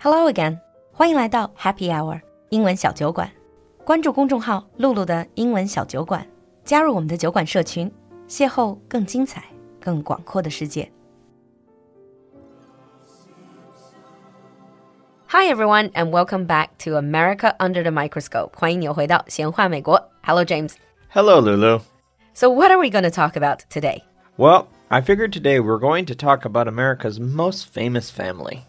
Hello again，欢迎来到 Happy Hour 英文小酒馆。关注公众号“露露的英文小酒馆”，加入我们的酒馆社群，邂逅更精彩、更广阔的世界。Hi everyone, and welcome back to America Under the Microscope. 欢迎你回到闲话美国。Hello James. Hello, Lulu. So what are we going to talk about today? Well, I figured today we're going to talk about America's most famous family.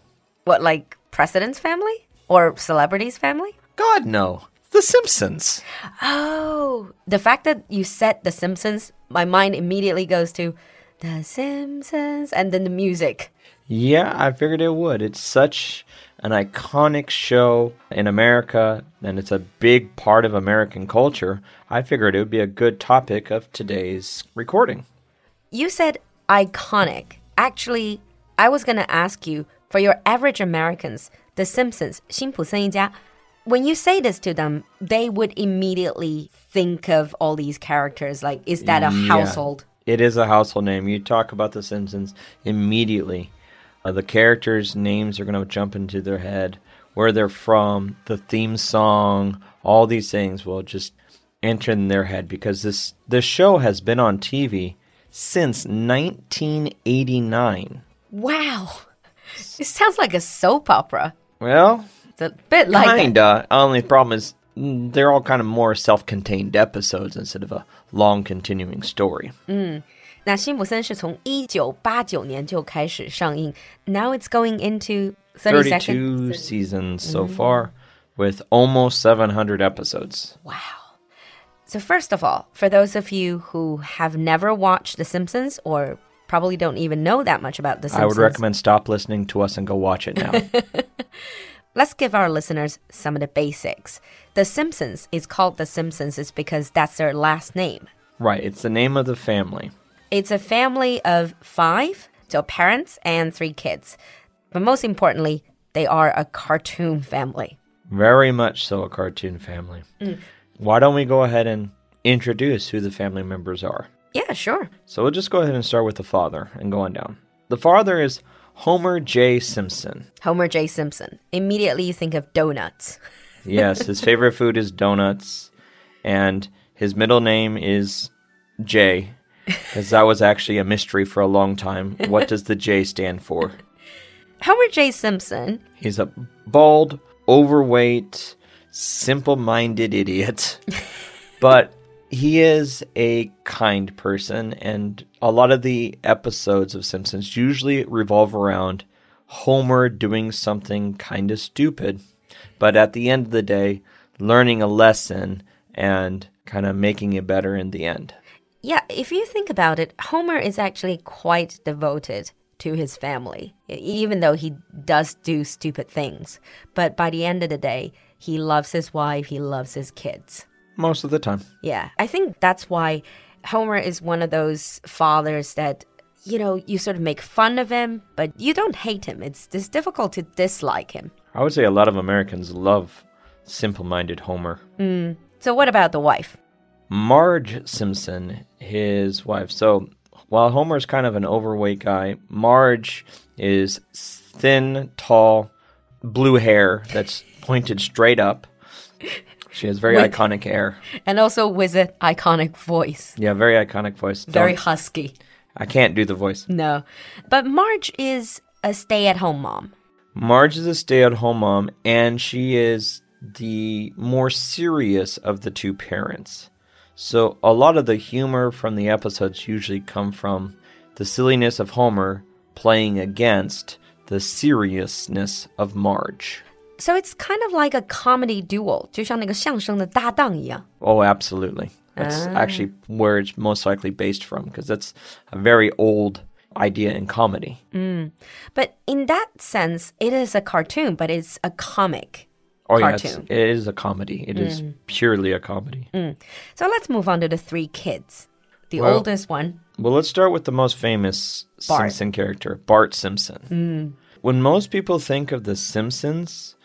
What, like president's family or celebrities' family? God, no. The Simpsons. Oh, the fact that you said The Simpsons, my mind immediately goes to The Simpsons and then the music. Yeah, I figured it would. It's such an iconic show in America, and it's a big part of American culture. I figured it would be a good topic of today's recording. You said iconic. Actually, I was going to ask you for your average Americans, The Simpsons, 辛普森一家, when you say this to them, they would immediately think of all these characters. Like, is that a Yeah. household? It is a household name. You talk about The Simpsons immediately. Uh, the characters' names are going to jump into their head, where they're from, the theme song, all these things will just enter in their head because this this show has been on TV since 1989. Wow. It sounds like a soap opera. Well, It's a bit like that. kinda. Only problem is mm, they're all kind of more self-contained episodes instead of a long continuing story. 那辛普森是从一九八九年就开始上映，Now it's going into thirty second. 32 seasons so far with almost 700 episodes. Wow. So first of all, for those of you who have never watched The Simpsons or probably don't even know that much about The Simpsons. I would recommend stop listening to us and go watch it now. let's give our listeners some of the basics. The Simpsons is called The Simpsons is because that's their last name. right, it's the name of the family. It's a family of five, so parents and three kids. But most importantly, they are a cartoon family. Very much so a cartoon family. Mm. Why don't we go ahead and introduce who the family members are? Yeah, sure. So we'll just go ahead and start with the father and go on down. The father is Homer J. Simpson. Homer J. Simpson. Immediately you think of donuts. Yes, his favorite food is donuts, and his middle name is J, because that was actually a mystery for a long time. What does the J stand for? Homer J. Simpson He's a bald, overweight, simple minded idiot. but he is a kind person, and a lot of the episodes of Simpsons usually revolve around Homer doing something kind of stupid, but at the end of the day, learning a lesson and kind of making it better in the end. Yeah, if you think about it, Homer is actually quite devoted to his family, even though he does do stupid things. But by the end of the day, he loves his wife, he loves his kids. Most of the time. Yeah, I think that's why Homer is one of those fathers that, you know, you sort of make fun of him, but you don't hate him. It's, it's difficult to dislike him. I would say a lot of Americans love simple minded Homer. Mm. So, what about the wife? Marge Simpson, his wife. So while Homer's kind of an overweight guy, Marge is thin, tall, blue hair that's pointed straight up. She has very With- iconic hair. And also with an iconic voice, Yeah, very iconic voice. very Don't- husky. I can't do the voice. No. But Marge is a stay at home mom. Marge is a stay at home mom, and she is the more serious of the two parents. So a lot of the humor from the episodes usually come from the silliness of Homer playing against the seriousness of Marge. So it's kind of like a comedy duo, 就像那个相声的搭档一样。 Oh, absolutely. That's actually where it's most likely based from, because that's a very old idea in comedy. But in that sense, it is a cartoon, but it's a comic Oh, yeah, it's, cartoon. it is a comedy. It is purely a comedy. So let's move on to the three kids. The Well- oldest one, Well, let's start with the most famous Bart. Simpson character, Bart Simpson. When most people think of The Simpsons,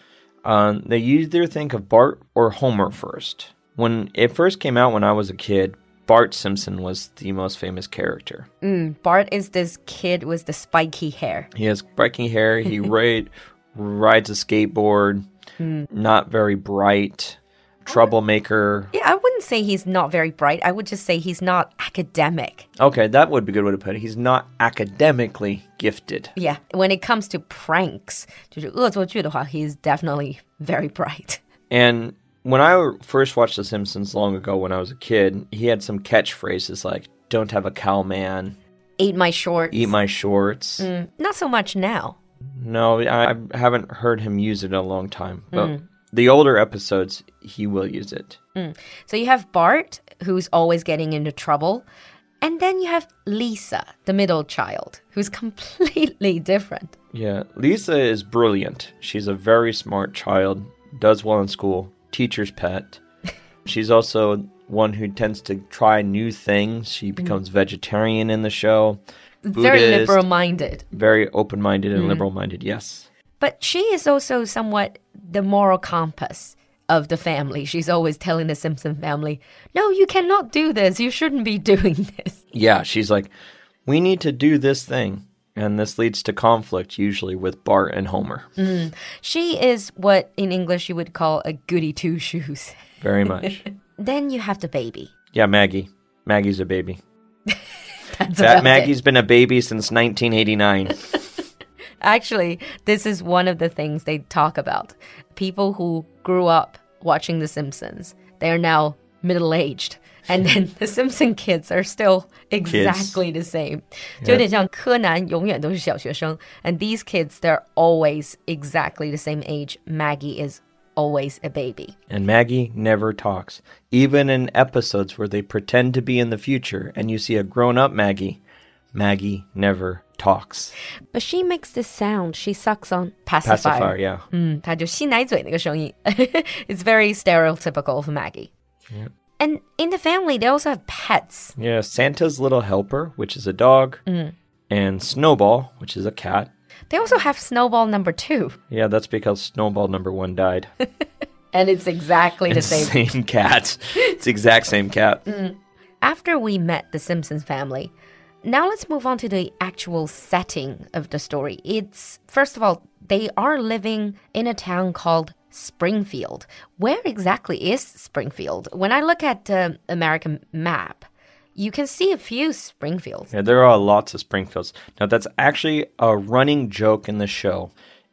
um, they either think of Bart or Homer first. When it first came out when I was a kid, Bart Simpson was the most famous character. Bart is this kid with the spiky hair. He has spiky hair. He ra- rides a skateboard, not very bright, troublemaker. Yeah, I wouldn't say he's not very bright. I would just say he's not academic. Okay, that would be a good way to put it. He's not academically gifted. Yeah, when it comes to pranks, 就是恶作剧的话, he's definitely very bright. And when I first watched The Simpsons long ago when I was a kid, he had some catchphrases like, don't have a cow man, Eat my shorts. eat my shorts. Not so much now. No, I I haven't heard him use it in a long time. But the older episodes, he will use it. Mm. So you have Bart, who's always getting into trouble. And then you have Lisa, the middle child, who's completely different. Yeah, Lisa is brilliant. She's a very smart child, does well in school, teacher's pet. She's also one who tends to try new things. She mm. becomes vegetarian in the show. Very liberal minded. Very open minded and mm-hmm. liberal minded, yes. But she is also somewhat the moral compass of the family. She's always telling the Simpson family, no, you cannot do this. You shouldn't be doing this. Yeah, she's like, we need to do this thing. And this leads to conflict, usually with Bart and Homer. Mm. She is what in English you would call a goody two shoes. Very much. Then you have the baby. yeah, Maggie. Maggie's a baby. That's That Maggie's been a baby since 1989. Actually, this is one of the things they talk about. People who grew up watching The Simpsons, they are now middle aged. And then the Simpson kids are still exactly kids. the same. And these kids, they're always exactly the same age. Maggie is always a baby. And Maggie never talks. Even in episodes where they pretend to be in the future and you see a grown up Maggie, Maggie never talks. But she makes this sound. She sucks on pacifier. Pacifier, yeah. 嗯，她就吸奶嘴那个声音. it's very stereotypical of Maggie. And in the family, they also have pets. Yeah, Santa's little helper, which is a dog, and Snowball, which is a cat. They also have Snowball number two. Yeah, that's because Snowball number one died. And it's exactly the same. same cat. It's the exact same cat. After we met the Simpsons family, now let's move on to the actual setting of the story. It's, first of all, they are living in a town called Springfield. Where exactly is Springfield? When I look at the American map, you can see a few Springfields. Yeah, there are lots of Springfields. Now that's actually a running joke in the show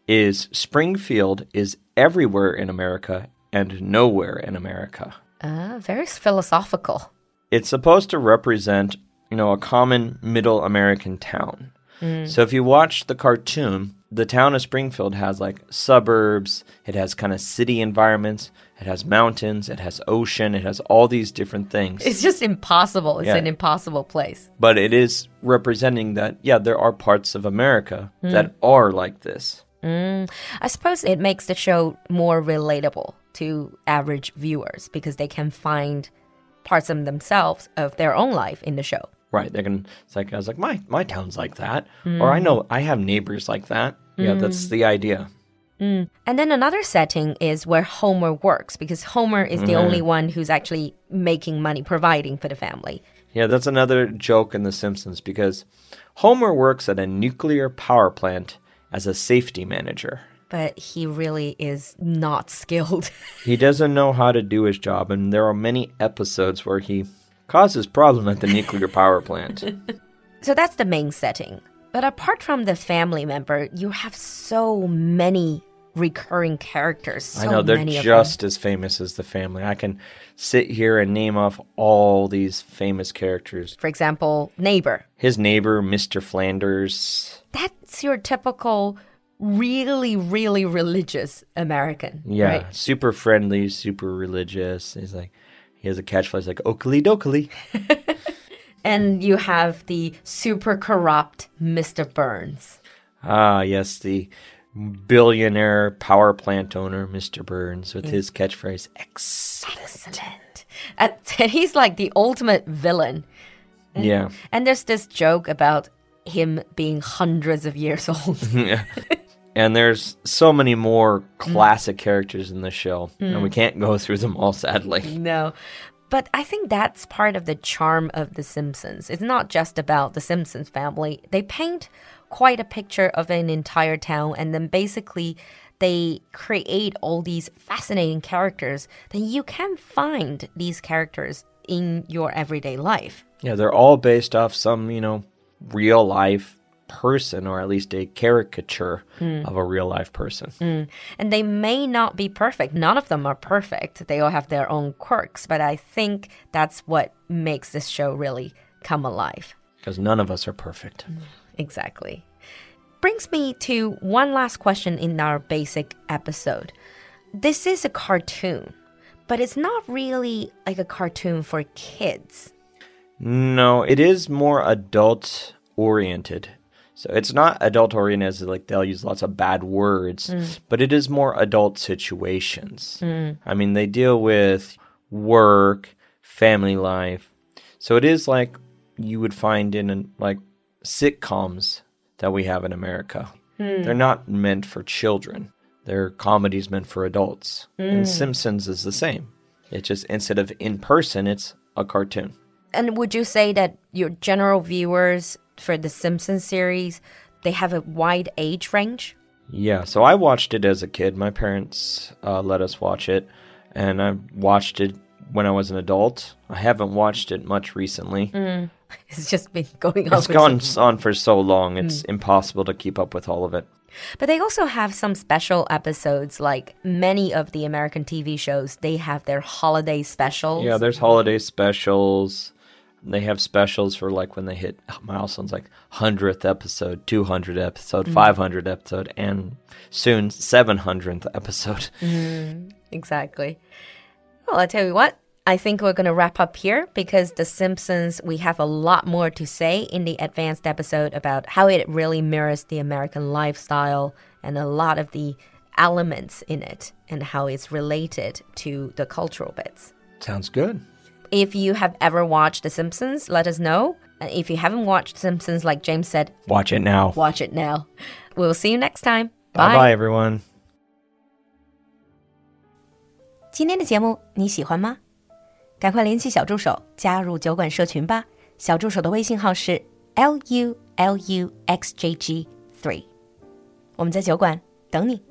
is Springfield is everywhere in America and nowhere in America. Ah, very philosophical. It's supposed to represent, you know, a common middle American town. Mm. So if you watch the cartoon, the town of Springfield has like suburbs, it has kind of city environments, it has mountains, it has ocean, it has all these different things. It's just impossible. It's Yeah. an impossible place. but it is representing that yeah there are parts of america mm. that are like this mm. I suppose it makes the show more relatable to average viewers because they can find parts of themselves of their own life in the show. Right they can it's like i was like my my town's like that. Or i hmm. know i have neighbors like that. Yeah hmm. that's the idea. Hmm. And then another setting is where Homer works because Homer is the only mm-hmm. one who's actually making money, providing for the family. yeah that's another joke in the simpsons because homer works at a nuclear power plant as a safety manager. But he really is not skilled. he doesn't know how to do his job and there are many episodes where he causes problem at the nuclear power plant so that's the main setting. But apart from the family member, you have so many recurring characters. So I know they're just as famous as the family. I can sit here and name off all these famous characters. For example, neighbor. His neighbor, Mr. Flanders. That's your typical, really, really religious American. Yeah, Right? super friendly, super religious. He's like, he has a catchphrase like "Okily dokily." And you have the super corrupt Mr. Burns. Ah, yes, the billionaire power plant owner, Mr. Burns, with his catchphrase "Excellent." Excellent. And he's like the ultimate villain. Yeah, And there's this joke about him being hundreds of years old. and there's so many more mm. classic characters in the show, and we mm. can't go through them all, sadly. no. But I think that's part of the charm of The Simpsons. It's not just about the Simpsons family. They paint quite a picture of an entire town, and then basically they create all these fascinating characters, then you can find these characters in your everyday life. Yeah, they're all based off some, you know, real life person or at least a caricature hmm. of a real life person. Hmm. And they may not be perfect. None of them are perfect. They all have their own quirks, but I think that's what makes this show really come alive. Because none of us are perfect. Hmm. Exactly. Brings me to one last question in our basic episode. This is a cartoon, but it's not really like a cartoon for kids. No, it is more adult oriented. So it's not adult oriented as like they'll use lots of bad words, mm. but it is more adult situations. Mm. I mean, they deal with work, family life. So it is like you would find in like sitcoms that we have in America. Hmm. They're not meant for children. They're comedies meant for adults. And hmm. Simpsons is the same. It's just instead of in person, it's a cartoon. And would you say that your general viewers for the Simpsons series, they have a wide age range? Yeah, so I watched it as a kid. My parents uh, let us watch it, and I watched it when I was an adult. I haven't watched it much recently. It's just been going on. It's gone so- on for so long, it's impossible to keep up with all of it. But they also have some special episodes, like many of the American TV shows, they have their holiday specials. Yeah, there's holiday specials. They have specials for like when they hit milestones like 100th episode, 200th episode, mm-hmm. 500th episode, and soon 700th episode. Mm-hmm. Exactly. Well, I tell you what, I think we're going to wrap up here because The Simpsons, we have a lot more to say in the advanced episode about how it really mirrors the American lifestyle and a lot of the elements in it and how it's related to the cultural bits. Sounds good. If you have ever watched The Simpsons, let us know. And if you haven't watched Simpsons, like James said, Watch it now. watch it now. We'll see you next time. Bye bye, everyone. 今天的节目你喜欢吗？赶快联系小助手加入酒馆社群吧。小助手的微信号是 l u l u x j g three，我们在酒馆等你。